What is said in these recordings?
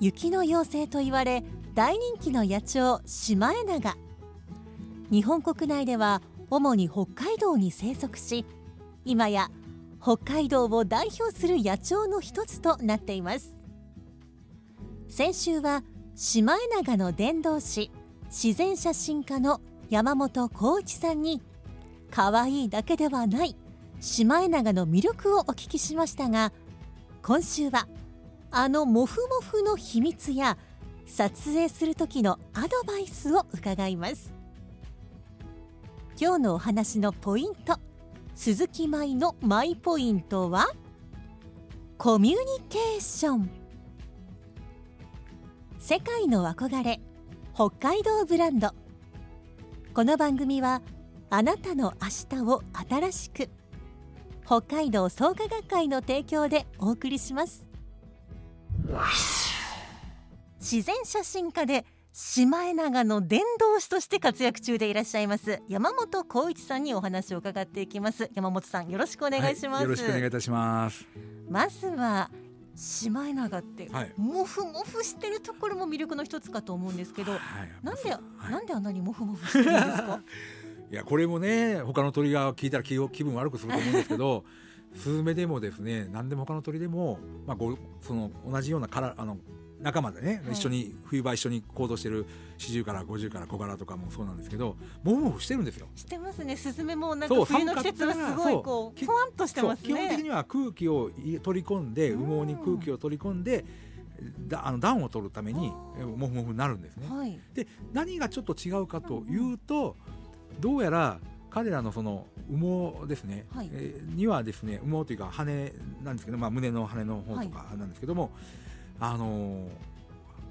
雪の妖精と言われ大人気の野鳥シマエナガ。日本国内では主に北海道に生息し今や北海道を代表する野鳥の一つとなっています。先週はシマエナガの伝道師自然写真家の山本浩一さんに可愛いだけではないシマエナガの魅力をお聞きしましたが今週はあのモフモフの秘密や撮影する時のアドバイスを伺います。今日のお話のポイント鈴木舞のマイポイントはコミュニケーション。世界の憧れ北海道ブランド。この番組はあなたの明日を新しく北海道創価学会の提供でお送りします。自然写真家でシマエナガの伝道師として活躍中でいらっしゃいます山本浩一さんにお話を伺っていきます。山本さんよろしくお願いします、はい、よろしくお願いいたします。まずはシマエナガって、はい。モフモフしてるところも魅力の一つかと思うんですけど、はいなんで、はい。なんであんなにモフモフしてるんですか？いやこれもね他の鳥が聞いたら気分悪くすると思うんですけどスズメでもですね何でも他の鳥でも、まあ、ごその同じようなからあの仲間でね、はい。一緒に冬場一緒に行動してる四十から五十から小柄とかもそうなんですけどモフモフしてるんですよ。してますね。スズメもなんか冬の季節はすごいこうきポワンとしてますそう基本的ねには空気をい取り込んでうん。羽毛に空気を取り込んでだあの暖を取るためにあー。えモフモフになるんですね。はい。で何がちょっと違うかというと、どうやら彼らのその羽毛ですね、はい。えーにはですね羽毛というか羽なんですけど、まあ、胸の羽の方とかなんですけども、あのー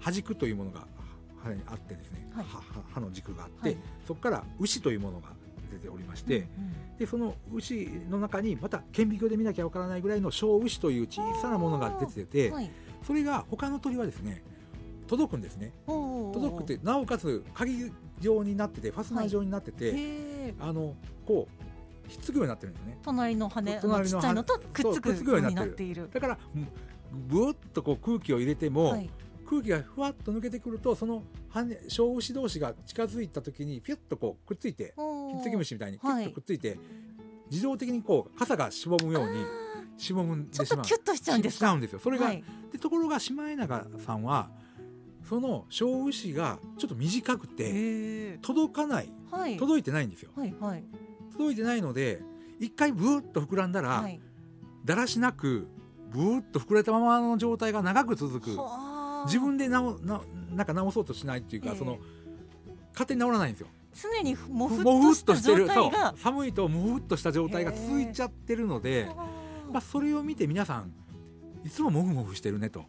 端軸というものが羽にあってですね、はい。はは刃の軸があって、はい。そこから牛というものが出ておりまして、うんでその牛の中にまた顕微鏡で見なきゃわからないぐらいの小牛という小さなものが出てうてんはい。それが他の鳥はですね届くんですね。届くってなおかつ鍵状になっててファスナー状になってて、あのこうひっつくようになってるんですよね。隣の羽の隣のちっちゃいのとくっつくようにになっている。だからうんブーッとこう空気を入れても、はい。空気がふわっと抜けてくるとその羽小牛同士が近づいた時にピュッとこうくっついてひっつき虫みたいにピュはいッとくっついて、自動的にこう傘がしぼむようにあしぼむんでしまう。っとキュッとしちゃうんですか？しちゃうんですよ。それが、はい。でところがシマエナガさんはその小牛がちょっと短くて届かない。はい。届いてないんですよ。はいはい。届いてないので一回ブーッと膨らんだら、はい。だらしなくブーッと膨れたままの状態が長く続く。はあ。自分で直ななんか直そうとしないっていうか、ええ。その勝手に直らないんですよ。常にもふっとしてる。そう。寒いともふっとした状態が続いちゃってるので、はあ。まあ、それを見て皆さんいつももふもふしてるねと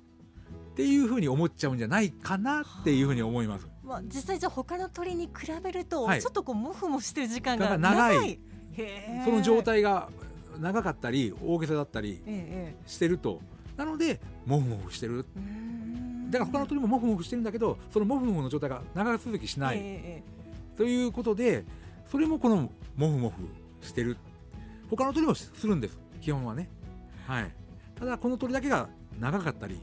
っていうふうに思っちゃうんじゃないかなっていうふうに思います。まあ、実際じゃあ他の鳥に比べると、はい。ちょっとこうモフモフしてる時間が長い。長い。その状態が長かったり大げさだったりええしてると。なのでもふもふしてる。だから他の鳥もモフモフしてるんだけどそのモフモフの状態が長続きしない、ええ。ということでそれもこのモフモフしてる。他の鳥もするんです。基本はね。はい。ただこの鳥だけが長かったり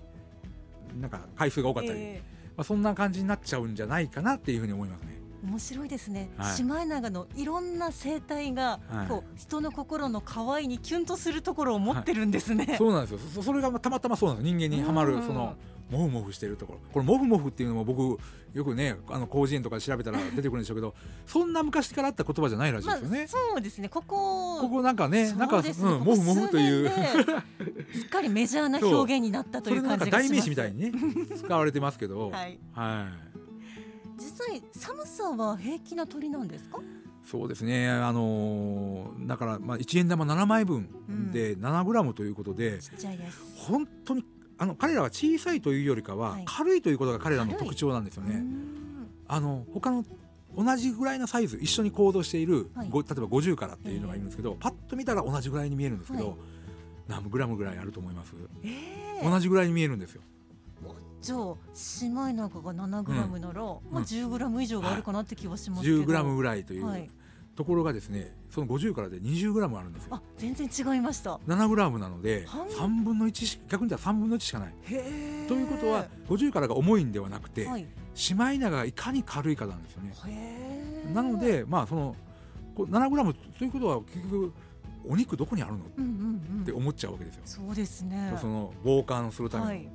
なんか回数が多かったり、えまあ、そんな感じになっちゃうんじゃないかなっていうふうに思いますね。え面白いですね、はい。シマエナガのいろんな生態が、はい。こう人の心の可愛いにキュンとするところを持ってるんですね、そうなんですよ。そそれがたまたまそうなんです。人間にはまうんるそのモフモフしてるところ。これモフモフっていうのも僕よくねあの広辞苑とかで調べたら出てくるんでしょうけど そんな昔からあった言葉じゃないらしいまあですよね。そうですね。ここここなんかねなんか、そうん、モフモフという。すっかりメジャーな表現になったという感じが代名詞みたいにね 使われてますけど、はい。はい。実際寒さは平気な鳥なんですか？そうですね、あのーだから、まあ、1円玉7枚分で7グラムということで、ちっちゃいです。本当にあの彼らは小さいというよりかは、はい。軽いということが彼らの特徴なんですようーね。んあの他の同じぐらいのサイズ一緒に行動している、はい。ご例えば50からっていうのがいるんですけど、パッと見たら同じぐらいに見えるんですけど、はい。何グラムぐらいあると思います、ええ同じぐらいに見えるんですよ。じゃあシマエナガが7グラムなら、まあ10グラム以上があるかなって気はしますけど、10グラムぐらいという、はいところがですねその50からで20グラムあるんですよ。あ全然違いました。7グラムなので半3分の1し逆に言ったら3分の1しかない。ということは50からが重いんではなくて、はい。シマエナガがいかに軽いかなんですよね。なのでまあそのこう7グラムということは結局お肉どこにあるの？っうんうんうん。て思っちゃうわけですよ。そうですね。その傍観するために、はい。い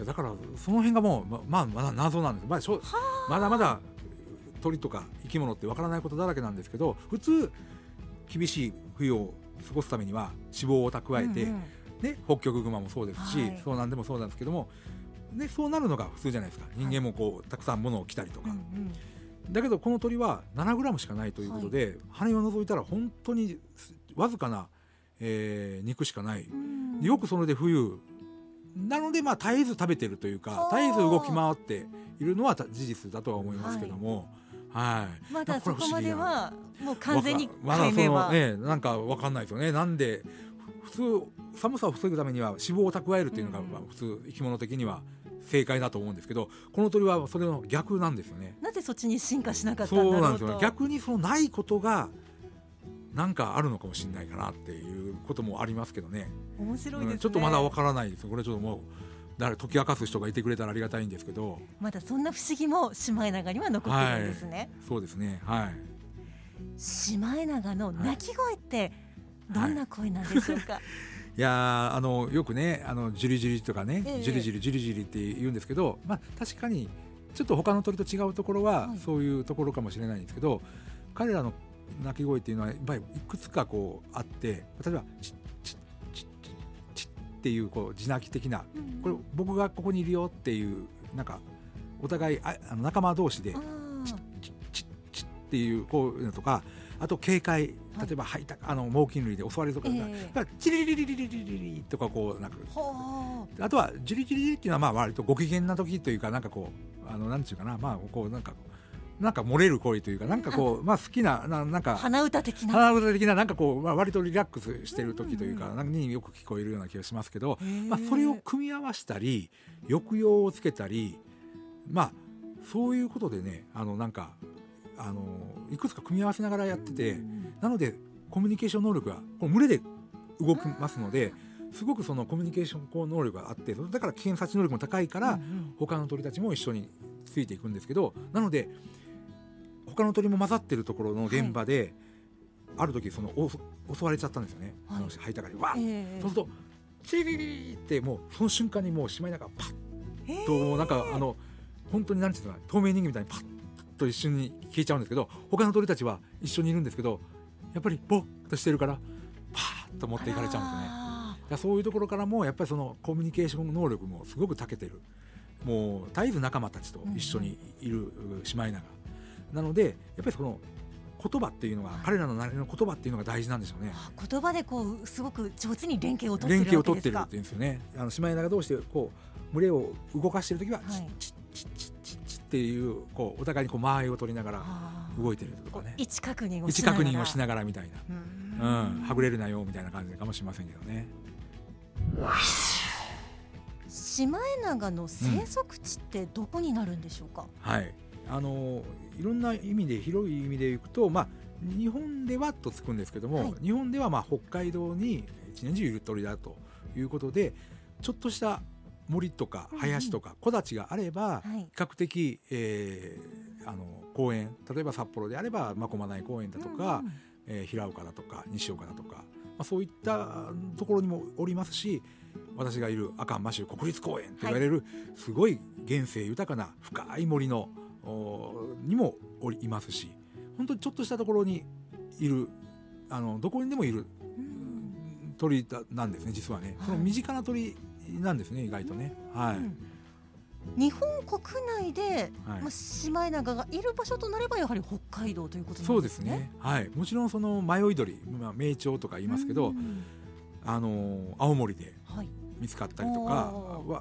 やだからその辺がもうままあまだ謎なんです、まあ、しょまだまだ鳥とか生き物ってわからないことだらけなんですけど普通厳しい冬を過ごすためには脂肪を蓄えて、うんうん。ね、北極熊もそうですし、はい。そうなんでもそうなんですけども、ね、そうなるのが普通じゃないですか。人間もこうたくさん物を着たりとか、うんうん。だけどこの鳥は7グラムしかないということで、羽を除いたら本当にわずかな、えー肉しかない、うんよくそれで冬なのでまあ絶えず食べてるというかはあ絶えず動き回っているのは事実だとは思いますけども、はいまだそこまではもう完全に解明は、ねなんかわかんないですよね。なんで普通寒さを防ぐためには脂肪を蓄えるっていうのが、うん。まあ普通生き物的には正解だと思うんですけどこの鳥はそれの逆なんですよね。なぜそっちに進化しなかったんだろうと。そうなんですよね。逆にそのないことがなんかあるのかもしれないかなっていうこともありますけどね。面白いですね、うんちょっとまだわからないですこれちょっともう誰解き明かす人がいてくれたらありがたいんですけど。まだそんな不思議もシマエナガには残ってるんですね、そうですね。はい。シマエナガの鳴き声ってどんな声なんでしょうか、い。やーあのよくねあのジュリジュリとかね、ええ。ジュリジュリジュリジュリって言うんですけど、まあ、確かにちょっと他の鳥と違うところは、はい。そういうところかもしれないんですけど彼らの鳴き声っていうのはやっぱりいくつかこうあって例えばチッチッチッチッチッっていうこう地鳴き的なうん。これ僕がここにいるよっていうなんかお互いああの仲間同士であチッー。チッチッチッっていうこういうのとかあと警戒はい。例えば吐いたあの猛禽類で襲われるとか、ええ。チリリリリリリリリリとかこうなんかはあとはジリジリリっていうのはまあ割とご機嫌な時というかなんかこうあのなんていうかなまあこうなんかなんか漏れる声というかなんかこうまあ好きなななんあか鼻歌的な。鼻歌的ななんかこう、まあ、割とリラックスしてる時というか、なんかによく聞こえるような気がしますけど、まあ、それを組み合わせたり抑揚をつけたりまあそういうことでねあのなんかあのいくつか組み合わせながらやってて、うん。なのでコミュニケーション能力がこの群れで動きますのですごくそのコミュニケーションこう能力があってだから危険察知能力も高いから、他の鳥たちも一緒についていくんですけどなので他の鳥も混ざってるところの現場で、ある時そのお襲われちゃったんですよね、はい。あの吐いたからわっ、ええ。そうするとチリリリってもうその瞬間にもうしまいながらパッええ。となんかあの本当になんていうの透明人間みたいにパッと一瞬に消えちゃうんですけど他の鳥たちは一緒にいるんですけどやっぱりボッとしてるからパーッと持っていかれちゃうんですよね。そういうところからもやっぱりそのコミュニケーション能力もすごく長けてる。もう絶えず仲間たちと一緒にいるシマエナガ、なのでやっぱりその言葉っていうのが、はい彼らのなりの言葉っていうのが大事なんでしょうね。ー言葉でこうすごく上手に連携を取って連る携を取ってるっていうんですよね。あのシマエナガ同士でこう群れを動かしてる時は、はい。チッチッチッチッチッチッっていうこうお互いにこう間合いを取りながら動いてるとかね。位置確認を位置しながら。確認をしながらみたいな、うん。うん、はぐれるなよみたいな感じかもしれませんけどね。シマエナガの生息地ってどこになるんでしょうか、はい、あのいろんな意味で広い意味でいくと、まあ、日本ではとつくんですけども、はい。日本ではまあ北海道に一年中いる鳥だということでちょっとした森とか林とか木立があれば、はい。比較的、えーあの公園例えば札幌であれば真駒内公園だとか、うんうん。えー平岡だとか西岡だとかあ、そういったところにもおりますし私がいる阿寒摩周国立公園と言われる、すごい原生豊かな深い森のおにもおりいますし本当にちょっとしたところにいるあのどこにでもいるうん鳥だなんですね実はね、はい。その身近な鳥なんですね意外とね。はい、うん。日本国内で、はい。まあ、シマエナガがいる場所となればやはり北海道ということなそうでんですすね。ね、はい、もちろんその迷い鳥、まあ、名鳥とか言いますけど、うん。あの青森ではい、見つかったりとか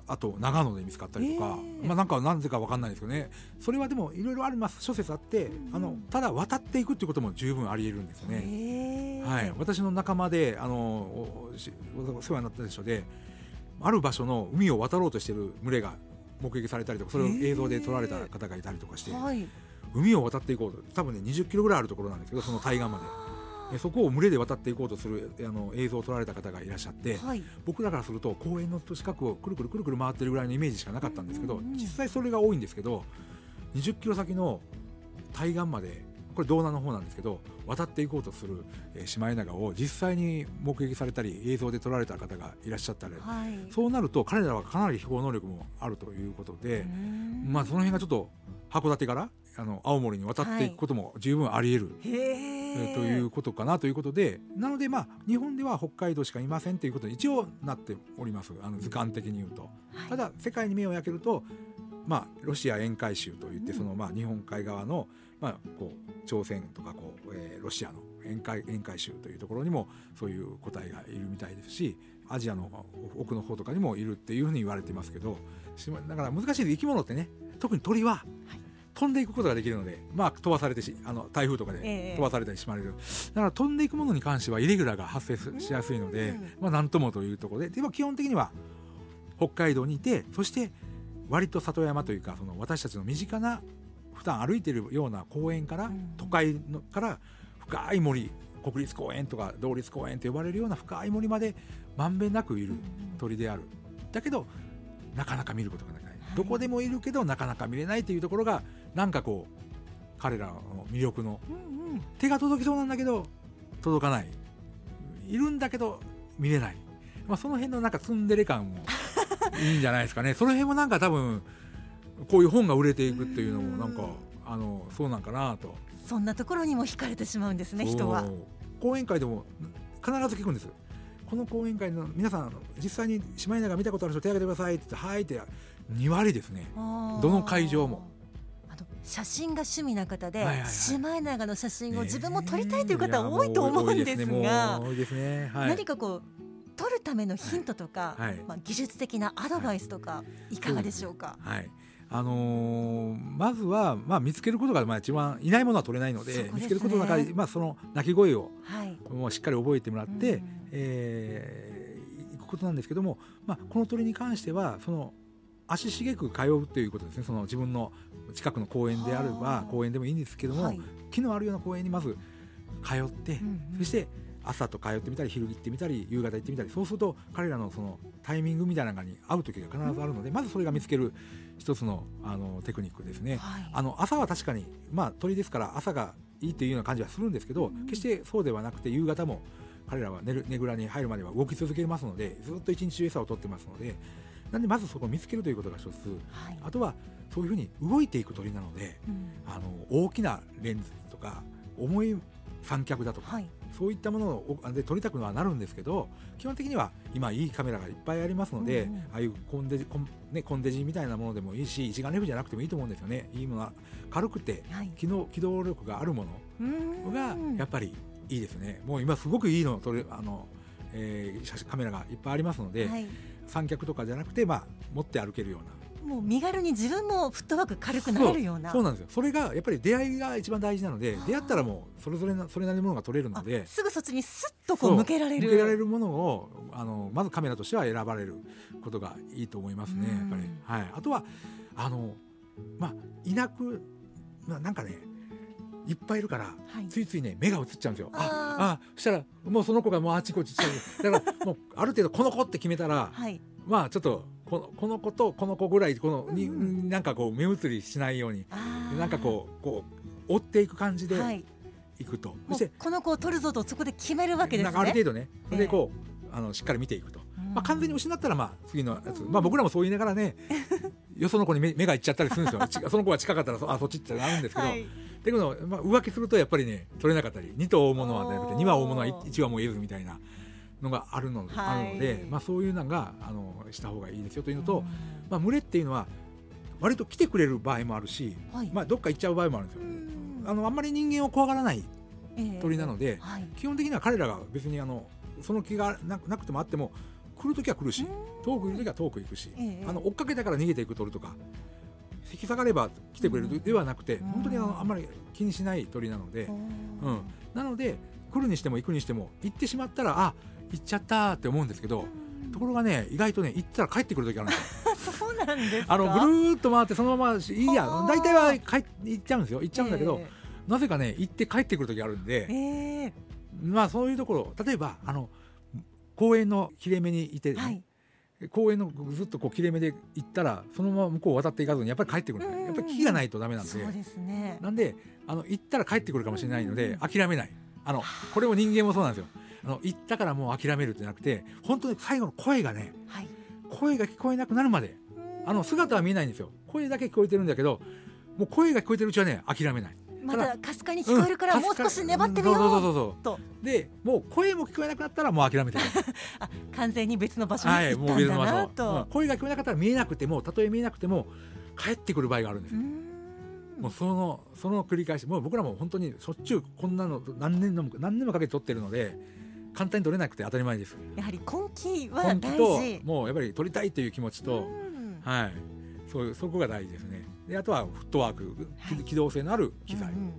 あと長野で見つかったりとか、へー。まあなんかなんでかわかんないですけどね。それはでもいろいろあります。諸説あってあのただ渡っていくっていうことも十分あり得るんですよね。へー。はい、私の仲間であのお世話になった人である場所の海を渡ろうとしている群れが目撃されたりとかそれを映像で撮られた方がいたりとかしてはい、海を渡っていこうと。多分ね20キロぐらいあるところなんですけどその対岸まででそこを群れで渡っていこうとするあの映像を撮られた方がいらっしゃってはい、僕らからすると公園の近くをくるくるくるくる回ってるぐらいのイメージしかなかったんですけど実際それが多いんですけど20キロ先の対岸までこれ道南の方なんですけど渡っていこうとするえーシマエナガを実際に目撃されたり映像で撮られた方がいらっしゃったり。はい、そうなると彼らはかなり飛行能力もあるということで、うん。まあその辺がちょっと函館からあの青森に渡っていくことも十分あり得る、へええーということかなということでなのでまあ日本では北海道しかいませんということに一応なっております。あの図鑑的に言うと。はい。ただ世界に目を焼けると、まあ、ロシア沿海州といってうん。その、まあ、日本海側の、まあ、こう朝鮮とかこう、えーロシアの沿海沿海州というところにもそういう個体がいるみたいですしアジアの奥の方とかにもいるっていうふうに言われてますけどだから難しいです。生き物ってね特に鳥ははい飛んでいくことができるので、まあ、飛ばされてしあの台風とかでええ。飛ばされたりしまれる、だから飛んでいくものに関してはイレギュラーが発生すしやすいので、うん。まあ、なんともというところで。でも基本的には北海道にいてそして割と里山というかその私たちの身近な普段歩いているような公園から、うん。都会のから深い森国立公園とか同立公園と呼ばれるような深い森までまんべんなくいる鳥である。だけどなかなか見ることができない、はい。どこでもいるけどなかなか見れないというところがなんかこう彼らの魅力のうんうん。手が届きそうなんだけど届かない。いるんだけど見れない、まあ、その辺のなんかツンデレ感もいいんじゃないですかね。その辺もなんか多分こういう本が売れていくっていうのもなんかうんあのそうなんかなと。そんなところにも惹かれてしまうんですね人は。講演会でも必ず聞くんですこの講演会の皆さん実際にシマエナガ見たことある人手挙げてくださいって言ってはいって2割ですね。どの会場も。写真が趣味な方で、はいはいはいシマエナガの写真をね自分も撮りたいという方は多いと思うんですが何かこう撮るためのヒントとか、はいまあ、技術的なアドバイスとかい。かがでしょうか？はい。あのーまずは、まあ、見つけることがまあ一番いないものは取れないのでね。見つけることの中で、まあ、その鳴き声をはい、もうしっかり覚えてもらって、うんえーいくことなんですけども、まあ、この鳥に関してはその足しげく通うということですね。その自分の近くの公園であれはばあ。公園でもいいんですけども、はい。木のあるような公園にまず通って、うんうん。そして朝と通ってみたり昼行ってみたり夕方行ってみたりそうすると彼らのそのタイミングみたいなのに会う時が必ずあるので、まずそれが見つける一つのあのテクニックですね。はい。あの朝は確かに、まあ、鳥ですから朝がいいというような感じはするんですけど、うんうん。決してそうではなくて夕方も彼らは寝るねぐらに入るまでは動き続けますのでずっと一日中餌を取ってますのでなんでまずそこを見つけるということが一つ。はい。あとはそういうふうに動いていく鳥なのでうん。あの大きなレンズとか重い三脚だとか、はい。そういったものをで撮りたくはなるんですけど基本的には今いいカメラがいっぱいありますので、うんうんああいうコンデジコン,、ね、コンデジみたいなものでもいいし一眼レフじゃなくてもいいと思うんですよね。いいものは軽くてはい。機能機動力があるもうのん。がやっぱりいいですね。もう今すごくいいの撮れあの、えー写真カメラがいっぱいありますので、はい。三脚とかじゃなくて、まあ、持って歩けるような。もう身軽に自分もフットワーク軽くなれるような。そうなんですよ。それがやっぱり出会いが一番大事なので出会ったらもうそれぞれなそれなりのものが撮れるのあですぐそっちにスッとこう向けられる。向けられるものをあのまずカメラとしては選ばれることがいいと思いますねうんやっぱり、はい、あとはあのまあいなく、まあ、なんかねいっぱいいるからはい。ついついね目が映っちゃうんですよ。ああそしたらもうその子がもうあっちこっちちゃう。だからもうある程度この子って決めたらはい。まあちょっとこのこの子とこの子ぐらいこのに、うんなんかこう目移りしないようになんかこうこう追っていく感じではい。行くと。そもしてうこの子を取るぞとそこで決めるわけですね。なんかある程度ねでこう、あのしっかり見ていくと、うん。まあ、完全に失ったらまあ次のやつ、まあ、僕らもそう言いながらねよその子に目目がいっちゃったりするんですよ。ちその子が近かったらそあそっちってなるんですけど、はい。だけど、まあ、浮気するとやっぱりね取れなかったり2頭追うものはなくて2羽追うものはおー1羽も得ずみたいなのがあるの,、はい。あるので、まあ、そういうのがあのした方がいいですよというのと、うん。まあ、群れっていうのは割と来てくれる場合もあるし、はい。まあ、どっか行っちゃう場合もあるんですよ。うんあのあんまり人間を怖がらないええ。鳥なので、はい。基本的には彼らが別にあのその気がななくてもあっても来る時は来るし遠くいる時は遠く行くし、ええ。あの追っかけたから逃げていく鳥とか引き下がれば来てくれるではなくて、うん。本当にあのあんまり気にしない鳥なので、うん、なので来るにしても行くにしても行ってしまったらあ行っちゃったって思うんですけど、ところがね意外とね行ったら帰ってくる時あるんですよ。そうなんですか？あのぐるーっと回ってそのままいいやはあ大体は帰っ行っちゃうんですよ。行っちゃうんだけど、えなぜかね行って帰ってくる時あるんでえ、え。えまあそういうところ例えばあの公園の切れ目にいて、ねはい公園のずっとこう切れ目で行ったらそのまま向こう渡っていかずにやっぱり帰ってくるんでやっぱり気がないとダメなんで、そうですね。なんであの行ったら帰ってくるかもしれないので、うん。諦めない。あのこれも人間もそうなんですよ。あの行ったからもう諦めるってなくて本当に最後の声がねはい。声が聞こえなくなるまであの姿は見えないんですよ。声だけ聞こえてるんだけどもう声が聞こえてるうちはね諦めないまだかすかに聞こえるからうんもう少し粘ってみようそうそうそうそう。と。でもう声も聞こえなくなったらもう諦めてる。あ完全に別の場所にはい行ったんだなと。うん声が聞こえなかったら見えなくてもたとえ見えなくても帰ってくる場合があるんですよ、うん。もうそのその繰り返しもう僕らも本当にしょっちゅうこんなの何年のも何年もかけて撮ってるので簡単に撮れなくて当たり前です。やはり根気は大と事もうやっぱり撮りたいという気持ちと、うん。はい。そういうそこが大事ですねであとはフットワーク、はい。機動性のある機材。うんうん。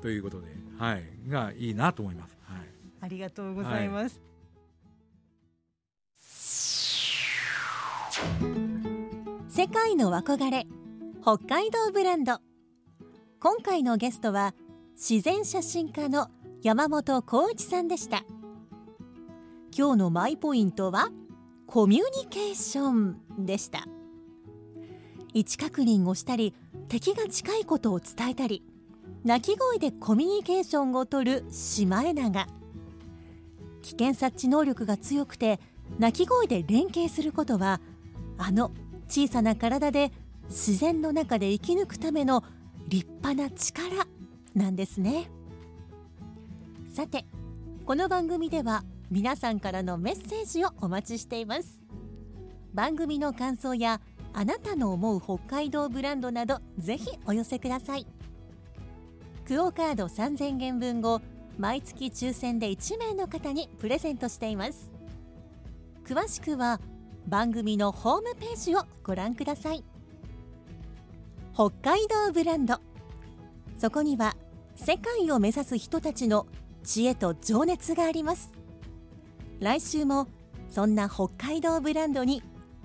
ということで、はい。がいいなと思います、はい。ありがとうございます、世界の憧れ北海道ブランド。今回のゲストは自然写真家の山本浩一さんでした。今日のマイポイントはコミュニケーションでした位置確認をしたり敵が近いことを伝えたり鳴き声でコミュニケーションをとるシマエナガ。危険察知能力が強くて鳴き声で連携することはあの小さな体で自然の中で生き抜くための立派な力なんですね。さてこの番組では皆さんからのメッセージをお待ちしています。番組の感想やあなたの思う北海道ブランドなどぜひお寄せください。クオカード3000元分を毎月抽選で1名の方にプレゼントしています。詳しくは番組のホームページをご覧ください。北海道ブランド。そこには世界を目指す人たちの知恵と情熱があります。来週もそんな北海道ブランドに